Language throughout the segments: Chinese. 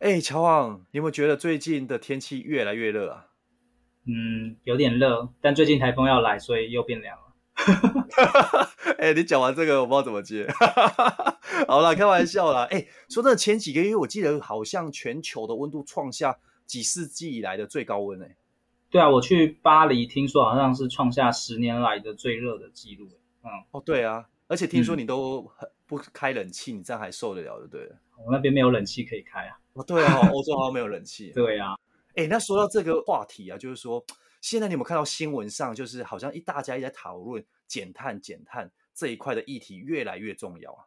哎，乔旺，你有没有觉得最近的天气越来越热啊？嗯，有点热，但最近台风要来，所以又变凉了。哎，你讲完这个，我不知道怎么接。好了，开玩笑啦。哎，说真的，前几个月我记得好像全球的温度创下几世纪以来的最高温哎。对啊，我去巴黎，听说好像是创下十年来的最热的记录。嗯，哦，对啊，而且听说你都很不开冷气，嗯、你这样还受得了，就对了。我那边没有冷气可以开啊。哦，对啊，欧洲好像没有冷气。对啊，哎，那说到这个话题啊，就是说，现在你有没有看到新闻上，就是好像一大家一直在讨论减碳、减碳这一块的议题越来越重要啊。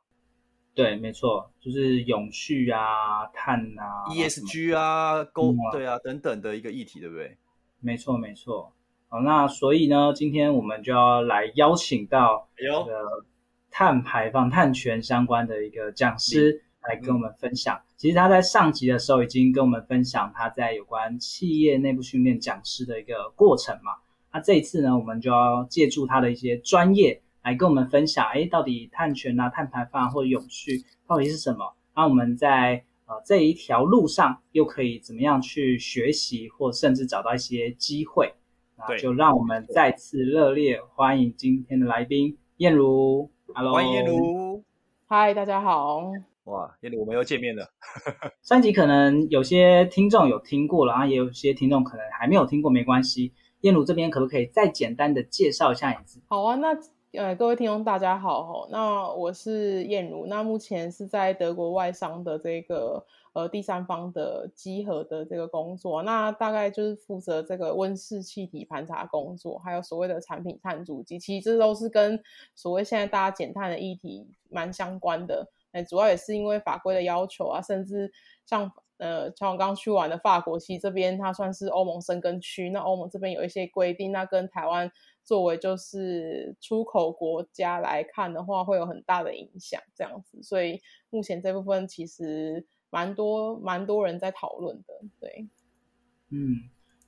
对，没错，就是永续啊、碳啊、ESG 啊、勾对啊等等的一个议题，对不对？没错，没错。好，那所以呢，今天我们就要来邀请到这个碳排放、碳权相关的一个讲师。来跟我们分享，其实他在上集的时候已经跟我们分享他在有关企业内部训练讲师的一个过程嘛。那这一次呢，我们就要借助他的一些专业来跟我们分享，哎，到底碳权啊、碳排放或者永续到底是什么？那我们在呃这一条路上又可以怎么样去学习，或甚至找到一些机会？那就让我们再次热烈欢迎今天的来宾燕如。Hello，欢迎燕如。嗨，大家好。哇，燕如，我们又见面了。上集可能有些听众有听过了，然后也有些听众可能还没有听过，没关系。燕如这边可不可以再简单的介绍一下你自己？好啊，那呃，各位听众大家好，那我是燕如，那目前是在德国外商的这个呃第三方的集合的这个工作，那大概就是负责这个温室气体盘查工作，还有所谓的产品碳足迹，其实这都是跟所谓现在大家减碳的议题蛮相关的。哎，主要也是因为法规的要求啊，甚至像呃，像我刚刚去完的法国，其实这边它算是欧盟生根区，那欧盟这边有一些规定，那跟台湾作为就是出口国家来看的话，会有很大的影响，这样子。所以目前这部分其实蛮多蛮多人在讨论的，对。嗯，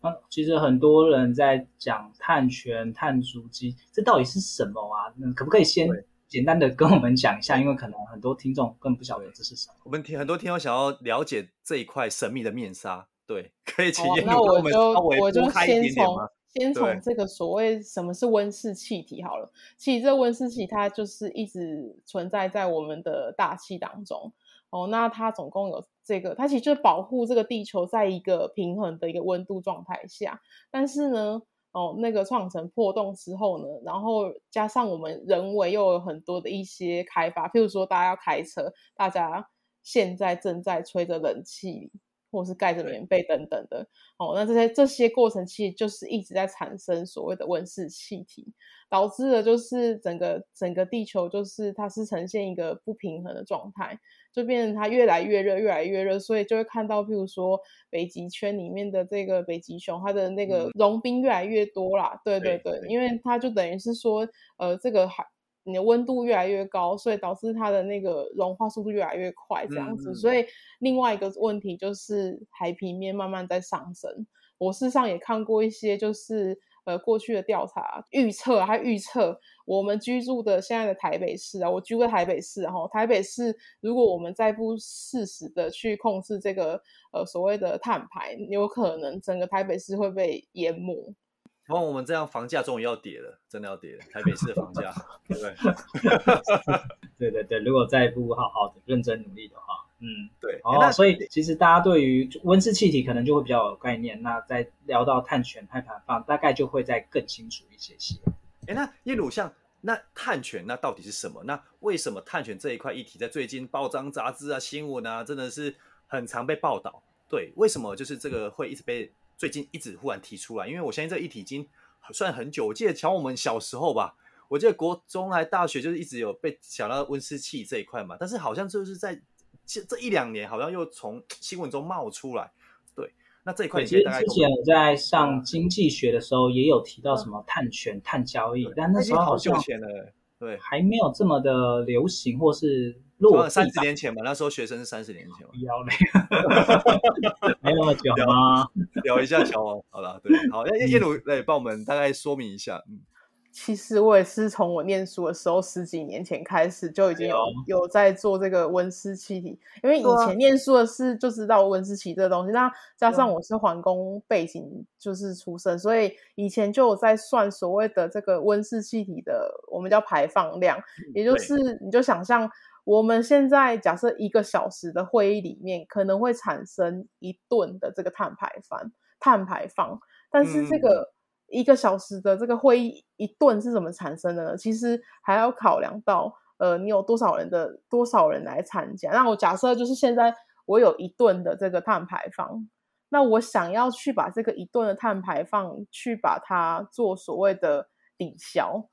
啊，其实很多人在讲碳权、碳足迹，这到底是什么啊？那可不可以先？简单的跟我们讲一下，因为可能很多听众更不晓得这是什么。我们听很多听众想要了解这一块神秘的面纱，对，可以请那我就我们稍微我就先从先从这个所谓什么是温室气体好了。其实这温室气体它就是一直存在在我们的大气当中。哦，那它总共有这个，它其实就是保护这个地球在一个平衡的一个温度状态下，但是呢。哦，那个创城破洞之后呢，然后加上我们人为又有很多的一些开发，譬如说大家要开车，大家现在正在吹着冷气，或是盖着棉被等等的。哦，那这些这些过程其实就是一直在产生所谓的温室气体，导致的就是整个整个地球就是它是呈现一个不平衡的状态。就变成它越来越热，越来越热，所以就会看到，譬如说北极圈里面的这个北极熊，它的那个融冰越来越多啦。对对，对因为它就等于是说，呃，这个海你的温度越来越高，所以导致它的那个融化速度越来越快，这样子。嗯、所以另外一个问题就是海平面慢慢在上升。我事实上也看过一些，就是。呃，过去的调查预测，它预测我们居住的现在的台北市啊，我居住在台北市，然后台北市如果我们再不适时的去控制这个呃所谓的碳排，有可能整个台北市会被淹没。然后我们这样房价终于要跌了，真的要跌了，台北市的房价，对不对？对对对，如果再不好好的认真努力的话。嗯，对。哦，那所以其实大家对于温室气体可能就会比较有概念。那在聊到碳权、碳排放，大概就会再更清楚一些些。哎，那彦如像那碳权，那到底是什么？那为什么碳权这一块议题在最近报章杂志啊、新闻啊，真的是很常被报道？对，为什么就是这个会一直被最近一直忽然提出来？因为我相信这个议题已经算很久。我记得从我们小时候吧，我记得国中还大学就是一直有被想到温室气这一块嘛。但是好像就是在这这一两年好像又从新闻中冒出来。对，那这一块其实之前我在上经济学的时候也有提到什么碳权、碳交易，但那时候好像对还没有这么的流行，或是。落三十年前嘛，那时候学生是三十年前嘛，要没 没那么久吗？聊一下乔王，好了，对，好，叶叶鲁来帮我们大概说明一下。嗯，其实我也是从我念书的时候十几年前开始就已经有、哎、有在做这个温室气体，因为以前念书的是就知道温室气体这个东西，那加上我是环工背景就是出身，所以以前就有在算所谓的这个温室气体的，我们叫排放量，也就是你就想象。我们现在假设一个小时的会议里面可能会产生一吨的这个碳排放，碳排放，但是这个一个小时的这个会议一吨是怎么产生的呢？其实还要考量到，呃，你有多少人的多少人来参加。那我假设就是现在我有一吨的这个碳排放，那我想要去把这个一吨的碳排放去把它做所谓的抵消。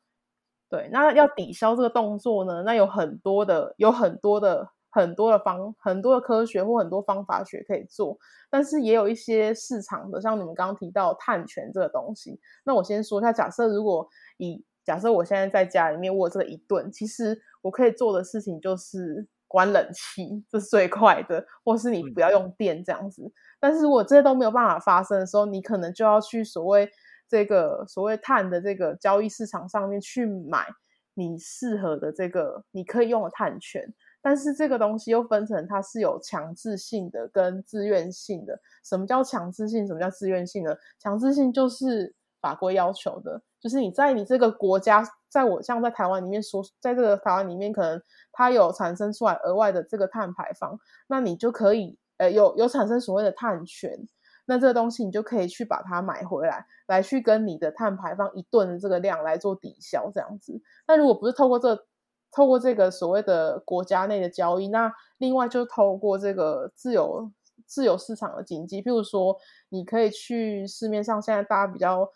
对，那要抵消这个动作呢？那有很多的、有很多的、很多的方、很多的科学或很多方法学可以做，但是也有一些市场的，像你们刚刚提到碳权这个东西。那我先说一下，假设如果以假设我现在在家里面我有这个一顿，其实我可以做的事情就是关冷气，这是最快的，或是你不要用电这样子。但是如果这些都没有办法发生的时候，你可能就要去所谓。这个所谓碳的这个交易市场上面去买你适合的这个你可以用的碳权，但是这个东西又分成它是有强制性的跟自愿性的。什么叫强制性？什么叫自愿性呢？强制性就是法规要求的，就是你在你这个国家，在我像在台湾里面说，在这个台湾里面可能它有产生出来额外的这个碳排放，那你就可以呃有有产生所谓的碳权。那这个东西你就可以去把它买回来，来去跟你的碳排放一吨的这个量来做抵消，这样子。那如果不是透过这透过这个所谓的国家内的交易，那另外就透过这个自由自由市场的经济，譬如说，你可以去市面上现在大家比较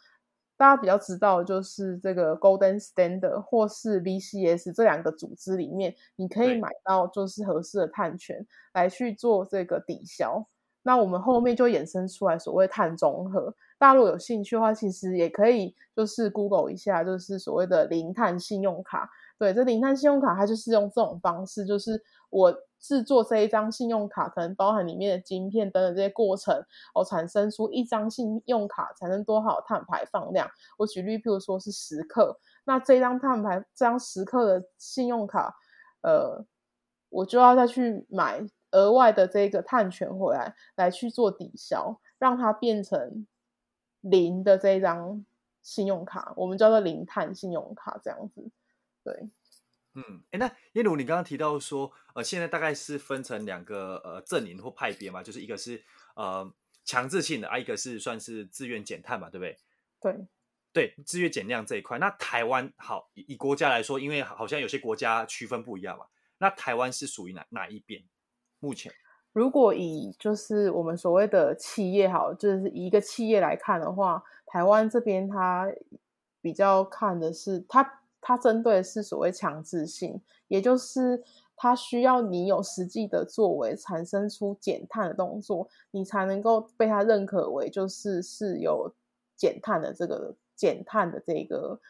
大家比较知道的就是这个 Golden Standard 或是 VCS 这两个组织里面，你可以买到就是合适的碳权来去做这个抵消。那我们后面就衍生出来所谓碳中和，大陆有兴趣的话，其实也可以就是 Google 一下，就是所谓的零碳信用卡。对，这零碳信用卡它就是用这种方式，就是我制作这一张信用卡，可能包含里面的晶片等等这些过程，我产生出一张信用卡产生多少碳排放量。我举例，譬如说是十克，那这张碳排这张十克的信用卡，呃，我就要再去买。额外的这个碳权回来，来去做抵消，让它变成零的这一张信用卡，我们叫做零碳信用卡，这样子。对，嗯，哎，那耶鲁，你刚刚提到说，呃，现在大概是分成两个呃阵营或派别嘛，就是一个是呃强制性的，啊，一个是算是自愿减碳嘛，对不对？对，对，自愿减量这一块，那台湾好以，以国家来说，因为好像有些国家区分不一样嘛，那台湾是属于哪哪一边？目前，如果以就是我们所谓的企业好，就是以一个企业来看的话，台湾这边它比较看的是它它针对的是所谓强制性，也就是它需要你有实际的作为，产生出减碳的动作，你才能够被它认可为就是是有减碳的这个减碳的这个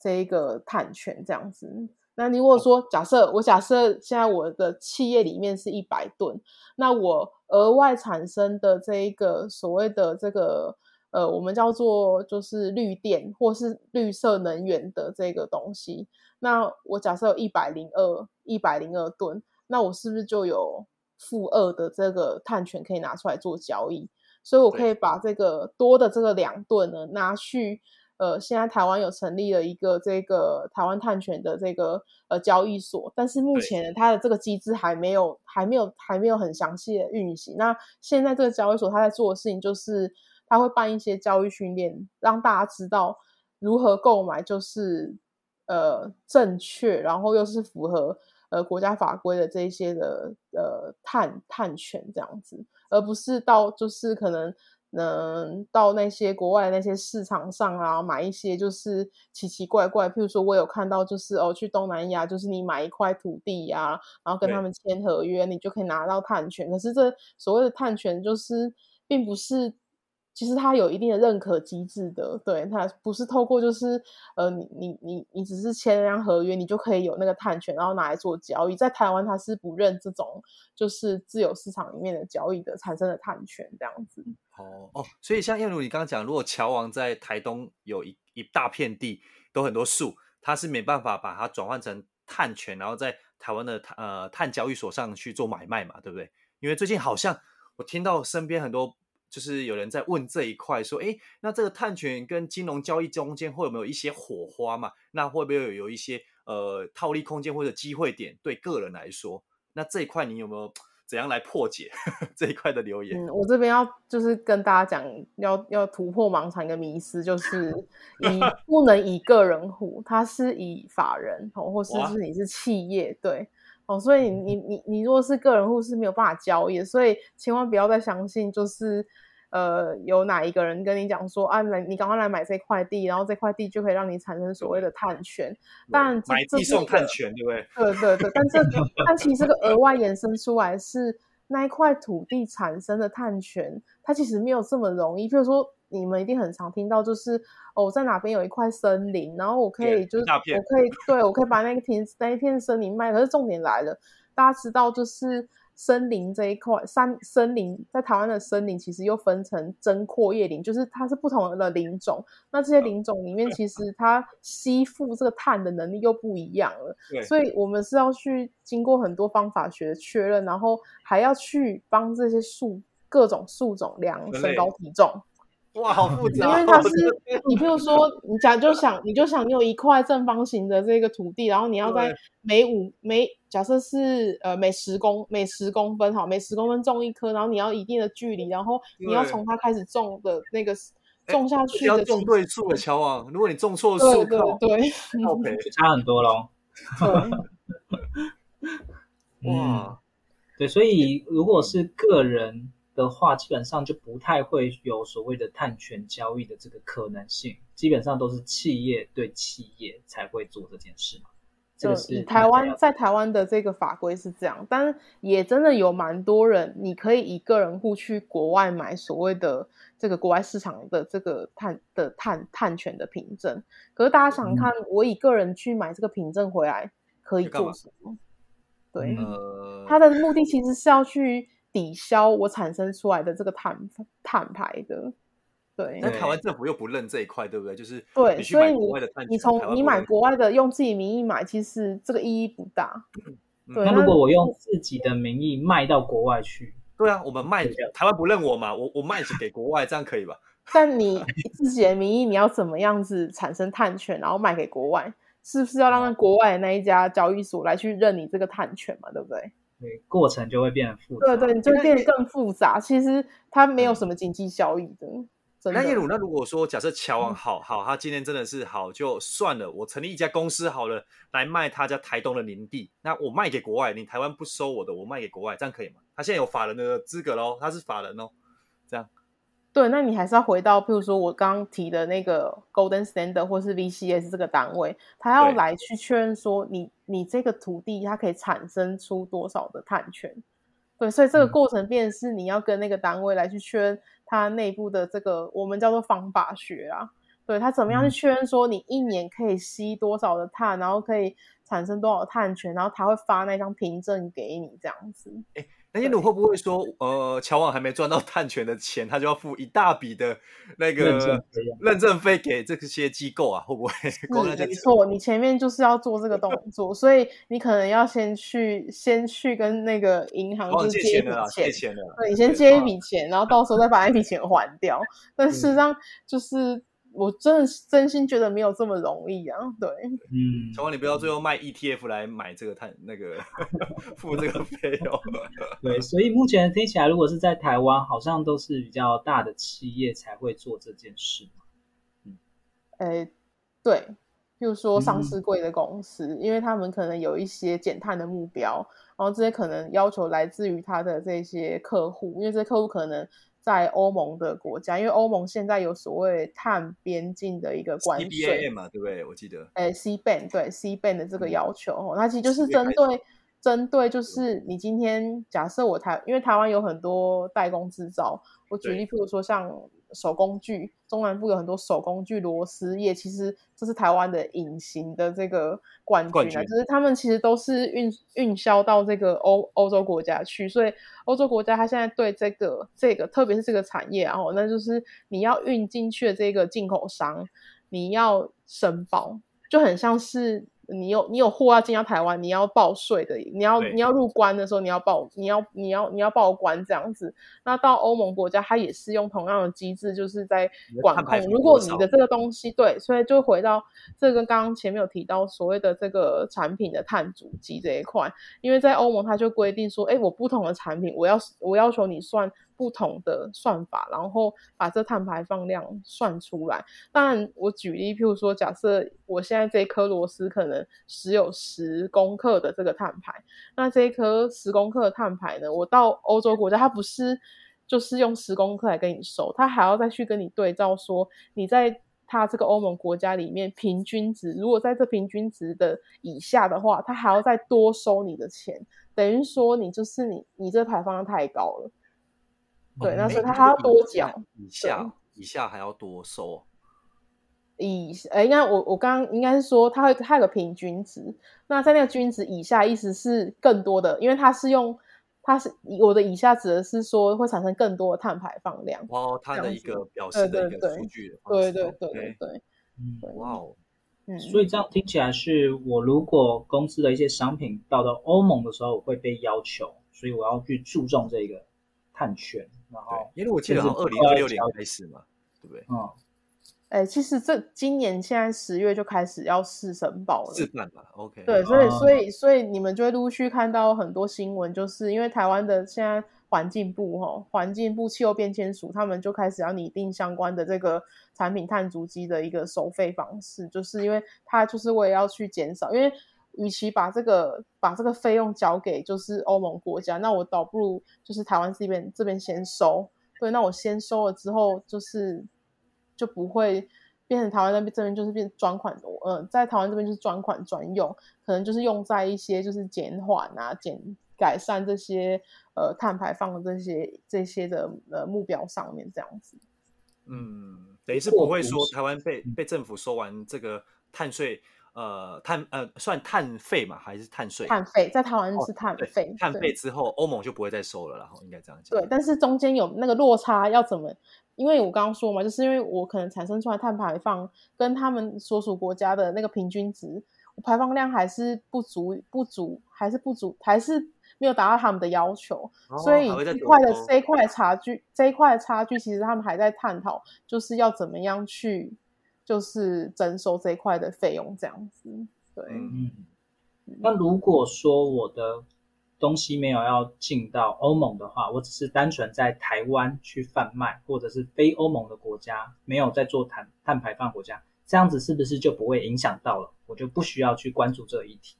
这一个碳权这样子。那你如果说假设我假设现在我的企业里面是一百吨，那我额外产生的这一个所谓的这个呃，我们叫做就是绿电或是绿色能源的这个东西，那我假设有一百零二一百零二吨，那我是不是就有负二的这个碳权可以拿出来做交易？所以我可以把这个多的这个两吨呢拿去。呃，现在台湾有成立了一个这个台湾碳权的这个呃交易所，但是目前呢，它的这个机制还没有还没有还没有很详细的运行。那现在这个交易所它在做的事情就是，它会办一些教育训练，让大家知道如何购买，就是呃正确，然后又是符合呃国家法规的这一些的呃碳碳权这样子，而不是到就是可能。能到那些国外的那些市场上啊，买一些就是奇奇怪怪，譬如说我有看到就是哦，去东南亚，就是你买一块土地呀、啊，然后跟他们签合约，你就可以拿到碳权。可是这所谓的碳权就是并不是。其实它有一定的认可机制的，对，它不是透过就是呃，你你你你只是签了张合约，你就可以有那个碳权，然后拿来做交易。在台湾，它是不认这种就是自由市场里面的交易的产生的碳权这样子。哦哦，所以像燕如你刚刚讲，如果乔王在台东有一一大片地，都很多树，他是没办法把它转换成碳权，然后在台湾的呃碳交易所上去做买卖嘛，对不对？因为最近好像我听到身边很多。就是有人在问这一块，说，哎，那这个碳权跟金融交易中间会有没有一些火花嘛？那会不会有有一些呃套利空间或者机会点？对个人来说，那这一块你有没有怎样来破解 这一块的留言？嗯，我这边要就是跟大家讲，要要突破盲肠跟迷思，就是 以不能以个人户，它是以法人哦，或是是你是企业对。哦，所以你你你如果是个人户是没有办法交易，所以千万不要再相信，就是呃有哪一个人跟你讲说啊，来你赶快来买这块地，然后这块地就可以让你产生所谓的碳权。但买地送碳权，对不对？对对对，但这但其实这个额外衍生出来是那一块土地产生的碳权，它其实没有这么容易。譬如说。你们一定很常听到，就是哦，在哪边有一块森林，然后我可以就是我可以对我可以把那个田那一片森林卖。可是重点来了，大家知道就是森林这一块山森林在台湾的森林其实又分成针阔叶林，就是它是不同的林种。那这些林种里面，其实它吸附这个碳的能力又不一样了。所以我们是要去经过很多方法学的确认，然后还要去帮这些树各种树种量身高体重。哇，好复杂！因为它是你，譬如说，你假就想，你就想你有一块正方形的这个土地，然后你要在每五每假设是呃每十公每十公分哈，每十公分种一棵，然后你要一定的距离，然后你要从它开始种的那个种下去的要种对树的乔王，如果你种错树，对对对，OK，差很多喽。哇，对，所以如果是个人。的话，基本上就不太会有所谓的碳权交易的这个可能性，基本上都是企业对企业才会做这件事嘛。这个是台湾在台湾的这个法规是这样，但也真的有蛮多人，你可以以个人户去国外买所谓的这个国外市场的这个碳的碳碳权的凭证。可是大家想看，嗯、我以个人去买这个凭证回来可以做什么？对，呃、他的目的其实是要去。抵消我产生出来的这个碳碳排的，对。那台湾政府又不认这一块，对不对？就是对，所以你你从你买国外的用自己名义买，其实这个意义不大。嗯、对。那如果我用自己的名义卖到国外去，对啊，我们卖台湾不认我嘛，我我卖给国外，这样可以吧？但你自己的名义，你要怎么样子产生碳权，然后卖给国外？是不是要让国外的那一家交易所来去认你这个碳权嘛？对不对？对，过程就会变得复杂。对对，你就会变得更复杂。其实它没有什么经济效益的。的那叶鲁，那如果说假设乔王好好，他今天真的是好，就算了，我成立一家公司好了，来卖他家台东的林地，那我卖给国外，你台湾不收我的，我卖给国外，这样可以吗？他现在有法人的资格喽，他是法人哦，这样。对，那你还是要回到，譬如说我刚刚提的那个 Golden Standard 或是 VCS 这个单位，他要来去确认说你你这个土地它可以产生出多少的碳权。对，所以这个过程便是你要跟那个单位来去确认它内部的这个我们叫做方法学啊。对，他怎么样去确认说你一年可以吸多少的碳，然后可以产生多少碳权，然后他会发那张凭证给你这样子。诶那燕鲁会不会说，呃，乔王还没赚到碳权的钱，他就要付一大笔的那个认证费给这些机构啊？会不会？没错，你前面就是要做这个动作，所以你可能要先去，先去跟那个银行就借一笔钱，借钱了，对，你先借一笔钱，然后到时候再把那笔钱还掉。但事实上就是。我真的是真心觉得没有这么容易啊！对，嗯，乔王，你不要最后卖 ETF 来买这个碳那个 付这个费用。对，所以目前听起来，如果是在台湾，好像都是比较大的企业才会做这件事。嗯，诶，对，譬如说上市贵的公司，嗯、因为他们可能有一些减碳的目标，然后这些可能要求来自于他的这些客户，因为这些客户可能。在欧盟的国家，因为欧盟现在有所谓碳边境的一个关税 CBAM 嘛，对不对？我记得，哎，CBAM 对 CBAM 的这个要求，哦、嗯，它其实就是针对针对，就是你今天假设我台，因为台湾有很多代工制造，我举例，譬如说像。手工具，中南部有很多手工具螺丝业，其实这是台湾的隐形的这个冠军啊，冠军就是他们其实都是运运销到这个欧欧洲国家去，所以欧洲国家它现在对这个这个，特别是这个产业，然后那就是你要运进去的这个进口商，你要申报，就很像是。你有你有货要进到台湾，你要报税的，你要你要入关的时候，你要报，你要你要你要报关这样子。那到欧盟国家，它也是用同样的机制，就是在管控。如果你的这个东西对，所以就回到这个刚刚前面有提到所谓的这个产品的碳足迹这一块，因为在欧盟它就规定说，哎，我不同的产品，我要我要求你算。不同的算法，然后把这碳排放量算出来。当然，我举例，譬如说，假设我现在这一颗螺丝可能只有十公克的这个碳排，那这一颗十公克的碳排呢，我到欧洲国家，它不是就是用十公克来跟你收，它还要再去跟你对照，说你在它这个欧盟国家里面平均值，如果在这平均值的以下的话，它还要再多收你的钱，等于说你就是你你这排放量太高了。对，那所以他还要多缴，以下以下还要多收。以呃，应该我我刚刚应该是说，它会它有个平均值。那在那个均值以下，意思是更多的，因为它是用它是我的以下指的是说会产生更多的碳排放量。哦，它的一个表示的一个数据。对对对对对。嗯，哇哦，嗯，所以这样听起来是我如果公司的一些商品到到欧盟的时候会被要求，所以我要去注重这个碳权。对，因为我记得从二零二六年开始嘛，对不对？嗯，哎、欸，其实这今年现在十月就开始要试申报了，试办吧，OK。对，所以所以所以你们就会陆续看到很多新闻，就是因为台湾的现在环境部哈，环境部气候变迁署他们就开始要拟定相关的这个产品碳足迹的一个收费方式，就是因为它就是为了要去减少，因为。与其把这个把这个费用交给就是欧盟国家，那我倒不如就是台湾这边这边先收。对，那我先收了之后，就是就不会变成台湾那边这边就是变专款，呃，在台湾这边就是专款专用，可能就是用在一些就是减缓啊、减改善这些呃碳排放的这些这些的呃目标上面这样子。嗯，等于是不会说台湾被被政府收完这个碳税。呃，碳呃算碳费嘛，还是碳税？碳费在台湾是碳费，哦、碳费之后欧盟就不会再收了，然后应该这样讲。对，但是中间有那个落差，要怎么？因为我刚刚说嘛，就是因为我可能产生出来碳排放跟他们所属国家的那个平均值，排放量还是不足，不足，还是不足，还是没有达到他们的要求，哦、所以这块的这一块的差距，这一块的差距，其实他们还在探讨，就是要怎么样去。就是征收这一块的费用，这样子。对，嗯。那如果说我的东西没有要进到欧盟的话，我只是单纯在台湾去贩卖，或者是非欧盟的国家没有在做碳碳排放国家，这样子是不是就不会影响到了？我就不需要去关注这个议题。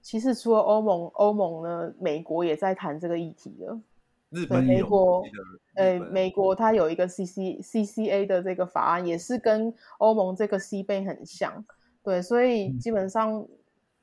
其实除了欧盟，欧盟呢，美国也在谈这个议题了。日本美国，呃，美国它有一个 C C C C A 的这个法案，也是跟欧盟这个 CBAM 很像，对，所以基本上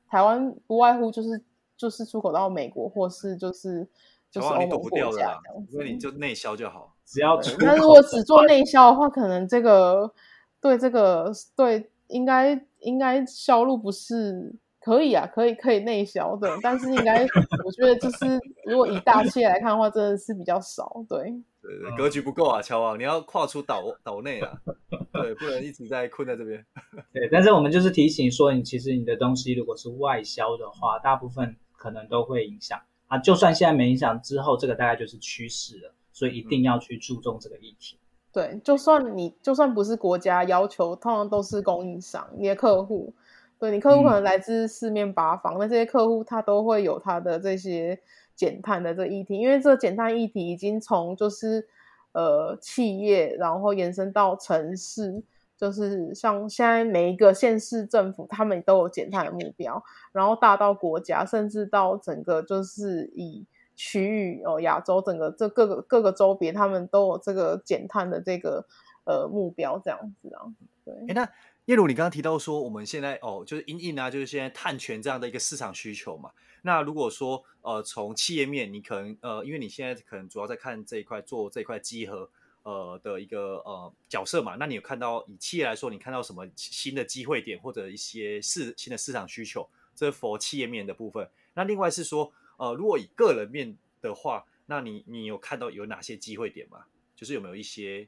台湾不外乎就是就是出口到美国，或是就是就是欧盟国家，所以你就内销就好，只要出口。那如果只做内销的话，可能这个对这个对应该应该销路不是。可以啊，可以可以内销的，但是应该我觉得就是如果以大企业来看的话，真的是比较少，对。对对，格局不够啊，乔王，你要跨出岛岛内啊，对，不能一直在困在这边。对，但是我们就是提醒说，你其实你的东西如果是外销的话，大部分可能都会影响啊。就算现在没影响，之后这个大概就是趋势了，所以一定要去注重这个议题。嗯、对，就算你就算不是国家要求，通常都是供应商，你的客户。对，你客户可能来自四面八方，那、些客户他都会有他的这些减碳的这议题，因为这个减碳议题已经从就是呃企业，然后延伸到城市，就是像现在每一个县市政府，他们都有减碳的目标，然后大到国家，甚至到整个就是以区域哦，亚洲整个这各个各个州别，他们都有这个减碳的这个呃目标，这样子啊。对，哎，那叶如你刚刚提到说，我们现在哦，就是因应啊，就是现在碳权这样的一个市场需求嘛。那如果说呃，从企业面，你可能呃，因为你现在可能主要在看这一块做这一块集合呃的一个呃角色嘛，那你有看到以企业来说，你看到什么新的机会点或者一些市新的市场需求？这是 for 企业面的部分。那另外是说，呃，如果以个人面的话，那你你有看到有哪些机会点吗？就是有没有一些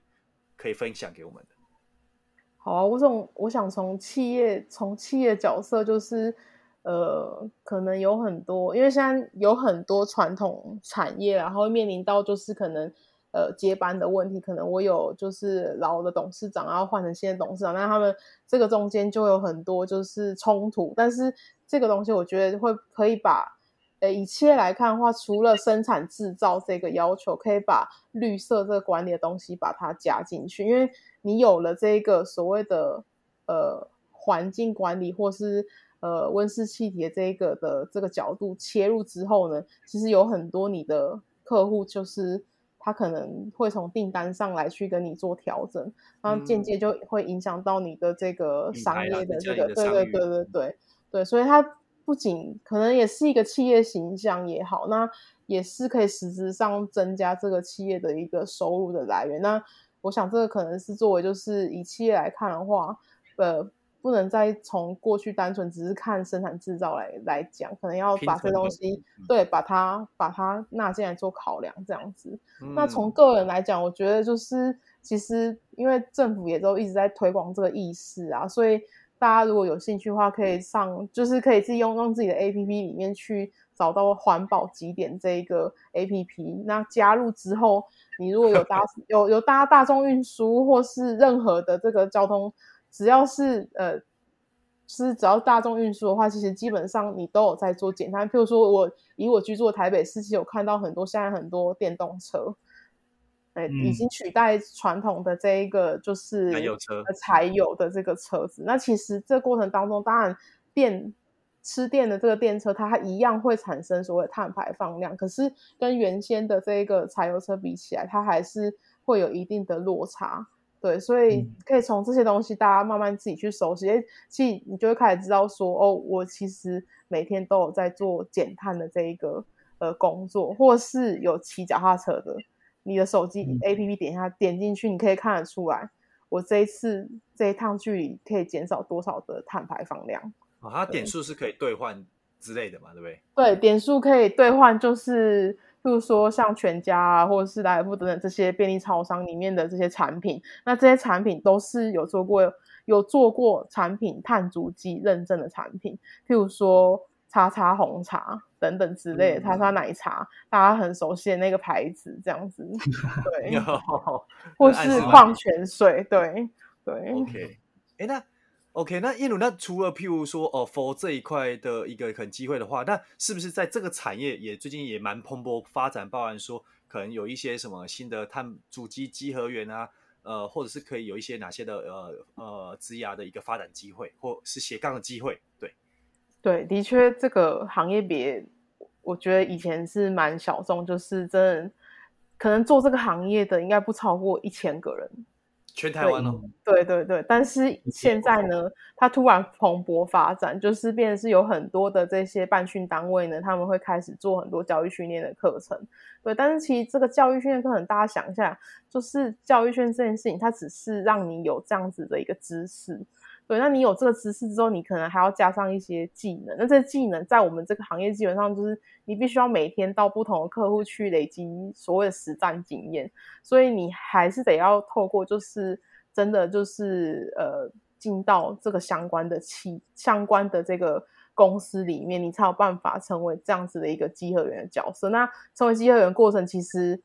可以分享给我们的？好啊，我从我想从企业从企业角色，就是呃，可能有很多，因为现在有很多传统产业，然后面临到就是可能呃接班的问题，可能我有就是老的董事长，然后换成新的董事长，那他们这个中间就有很多就是冲突，但是。这个东西我觉得会可以把，呃，以企业来看的话，除了生产制造这个要求，可以把绿色这个管理的东西把它加进去，因为你有了这个所谓的呃环境管理或是呃温室气体的这个的这个角度切入之后呢，其实有很多你的客户就是他可能会从订单上来去跟你做调整，然后间接就会影响到你的这个商业的这个，对对对对对。对，所以它不仅可能也是一个企业形象也好，那也是可以实质上增加这个企业的一个收入的来源。那我想这个可能是作为就是以企业来看的话，呃，不能再从过去单纯只是看生产制造来来讲，可能要把这东西对把它把它纳进来做考量这样子。嗯、那从个人来讲，我觉得就是其实因为政府也都一直在推广这个意识啊，所以。大家如果有兴趣的话，可以上，就是可以自己用用自己的 APP 里面去找到环保极点这一个 APP。那加入之后，你如果有搭 有有搭大众运输或是任何的这个交通，只要是呃，是只要大众运输的话，其实基本上你都有在做减碳。譬如说我以我居住的台北市，其实有看到很多现在很多电动车。已经取代传统的这一个就是柴油车，柴油的这个车子。那其实这过程当中，当然电吃电的这个电车，它一样会产生所谓的碳排放量。可是跟原先的这个柴油车比起来，它还是会有一定的落差。对，所以可以从这些东西，大家慢慢自己去熟悉，其实你就会开始知道说，哦，我其实每天都有在做减碳的这一个呃工作，或是有骑脚踏车的。你的手机 APP 点一下，点进去，你可以看得出来，我这一次这一趟距离可以减少多少的碳排放量。哦，它点数是可以兑换之类的嘛，对不对？对，点数可以兑换，就是比如说像全家啊，或者是莱尔富等等这些便利超商里面的这些产品，那这些产品都是有做过有做过产品碳足迹认证的产品，譬如说。叉叉红茶等等之类的，叉叉奶茶，大家很熟悉的那个牌子，这样子，对，或是矿泉水，对对。OK，哎，那 OK，那叶鲁，那除了譬如说哦，for 这一块的一个很机会的话，那是不是在这个产业也最近也蛮蓬勃发展？包含说可能有一些什么新的碳主机集合源啊，呃，或者是可以有一些哪些的呃呃职涯的一个发展机会，或是斜杠的机会，对。对，的确，这个行业别，我觉得以前是蛮小众，就是真的，可能做这个行业的应该不超过一千个人，全台湾哦。对对对，但是现在呢，它突然蓬勃发展，就是变成是有很多的这些办训单位呢，他们会开始做很多教育训练的课程。对，但是其实这个教育训练课程，大家想一下，就是教育训练这件事情，它只是让你有这样子的一个知识。对，那你有这个知识之后，你可能还要加上一些技能。那这技能在我们这个行业，基本上就是你必须要每天到不同的客户去累积所谓的实战经验。所以你还是得要透过，就是真的就是呃，进到这个相关的企相关的这个公司里面，你才有办法成为这样子的一个稽核员的角色。那成为稽核员过程，其实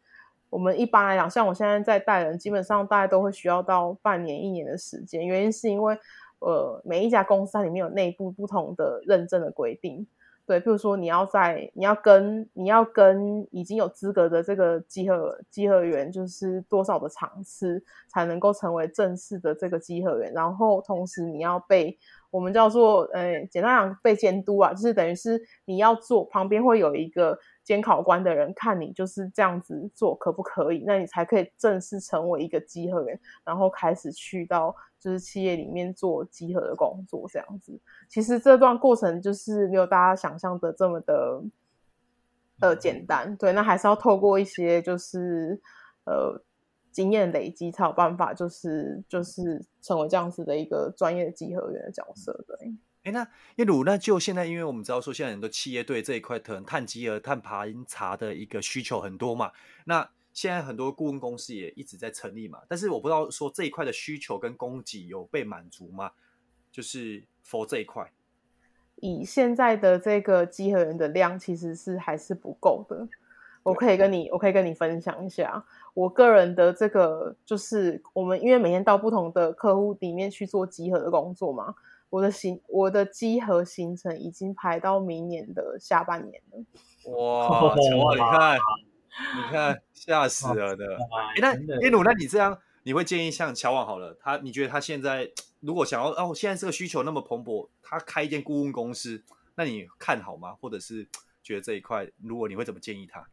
我们一般来讲，像我现在在带人，基本上大概都会需要到半年、一年的时间。原因是因为呃，每一家公司它里面有内部不同的认证的规定，对，比如说你要在你要跟你要跟已经有资格的这个稽核稽核员，就是多少的场次才能够成为正式的这个稽核员，然后同时你要被我们叫做呃，简单讲被监督啊，就是等于是你要做旁边会有一个监考官的人看你就是这样子做可不可以，那你才可以正式成为一个集合员，然后开始去到就是企业里面做集合的工作这样子。其实这段过程就是没有大家想象的这么的呃简单，对，那还是要透过一些就是呃。经验累积才有办法，就是就是成为这样子的一个专业的稽核员的角色。对，哎，那耶鲁，那就现在，因为我们知道说，现在很多企业对这一块可能碳稽核、碳排查的一个需求很多嘛。那现在很多顾问公司也一直在成立嘛，但是我不知道说这一块的需求跟供给有被满足吗？就是 for 这一块，以现在的这个集合员的量，其实是还是不够的。我可以跟你，我可以跟你分享一下。我个人的这个就是我们因为每天到不同的客户里面去做集合的工作嘛，我的行我的稽核行程已经排到明年的下半年了。哇，乔王，你看，你看，吓死了的。哎，那耶鲁，那你这样，你会建议像乔王好了，他你觉得他现在如果想要哦，现在这个需求那么蓬勃，他开一间顾问公司，那你看好吗？或者是觉得这一块，如果你会怎么建议他？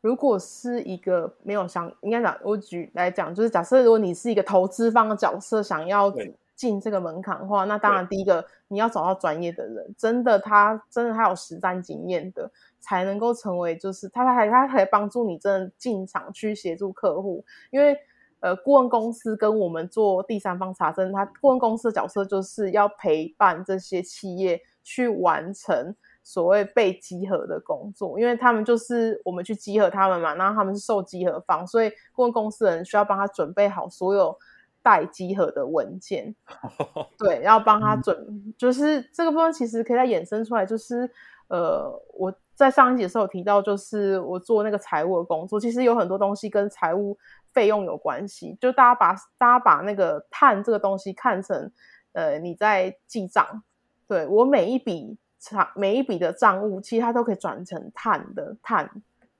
如果是一个没有想，应该讲，我举来讲，就是假设如果你是一个投资方的角色，想要进这个门槛的话，那当然第一个你要找到专业的人，真的他真的他有实战经验的，才能够成为就是他他还他可以帮助你真的进场去协助客户，因为呃顾问公司跟我们做第三方查证，他顾问公司的角色就是要陪伴这些企业去完成。所谓被集合的工作，因为他们就是我们去集合他们嘛，然后他们是受集合方，所以顾问公司的人需要帮他准备好所有待集合的文件，对，要帮他准，就是这个部分其实可以再衍生出来，就是呃，我在上一集的时候有提到，就是我做那个财务的工作，其实有很多东西跟财务费用有关系，就大家把大家把那个碳这个东西看成呃你在记账，对，我每一笔。每一笔的账务，其实它都可以转成碳的碳，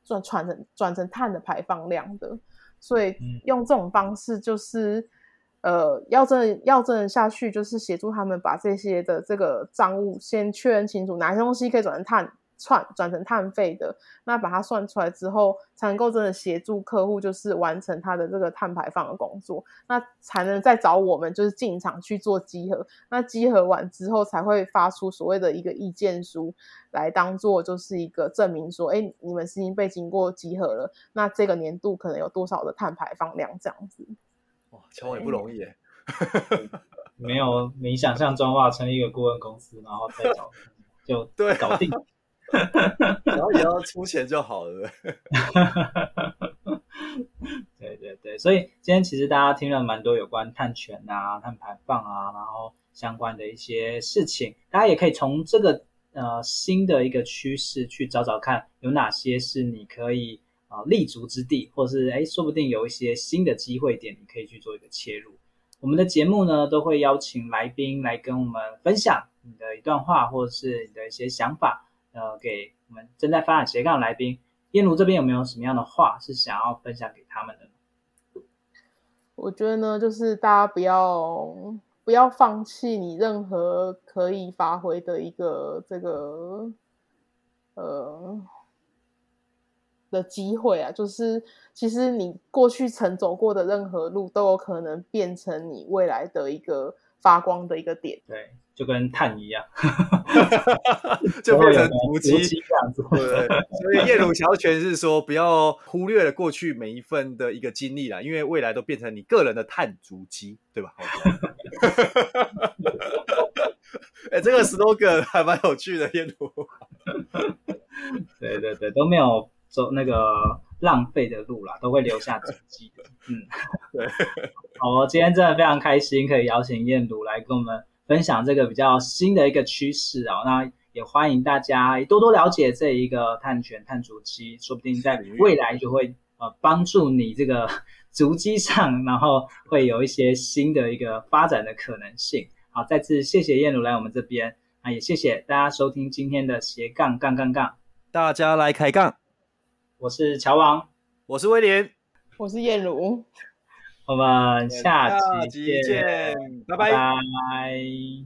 转转成转成碳的排放量的。所以用这种方式，就是、嗯、呃，要真的要真的下去，就是协助他们把这些的这个账务先确认清楚，哪些东西可以转成碳。串转成碳费的，那把它算出来之后，才能够真的协助客户，就是完成他的这个碳排放的工作，那才能再找我们，就是进场去做集合。那集合完之后，才会发出所谓的一个意见书，来当做就是一个证明，说，哎，你们是已经被经过集合了，那这个年度可能有多少的碳排放量这样子。哇，乔王也不容易耶，没有你想象中哇，成立一个顾问公司，然后再找 就对搞定。然后也要出钱就好了。对对对，所以今天其实大家听了蛮多有关碳权啊、碳排放啊，然后相关的一些事情，大家也可以从这个呃新的一个趋势去找找看，有哪些是你可以啊、立足之地，或是哎说不定有一些新的机会点，你可以去做一个切入。我们的节目呢都会邀请来宾来跟我们分享你的一段话，或者是你的一些想法。呃，给我们正在发展斜杠的来宾，燕如这边有没有什么样的话是想要分享给他们的？我觉得呢，就是大家不要不要放弃你任何可以发挥的一个这个呃的机会啊，就是其实你过去曾走过的任何路，都有可能变成你未来的一个发光的一个点。对。就跟碳一样，就变成足迹这样子。对，所以叶鲁想要诠释说，不要忽略了过去每一份的一个经历啦，因为未来都变成你个人的碳足迹，对吧？哎、欸，这个 slogan 还蛮有趣的，彦鲁。对对对，都没有走那个浪费的路啦，都会留下足迹的。嗯，对。好，今天真的非常开心，可以邀请燕如来跟我们。分享这个比较新的一个趋势啊，那也欢迎大家多多了解这一个碳权、碳足迹，说不定在未来就会呃帮助你这个 足迹上，然后会有一些新的一个发展的可能性。好，再次谢谢燕如来我们这边啊，也谢谢大家收听今天的斜杠杠杠杠，大家来开杠，我是乔王，我是威廉，我是燕如。我们下期见，期见，拜拜。拜拜。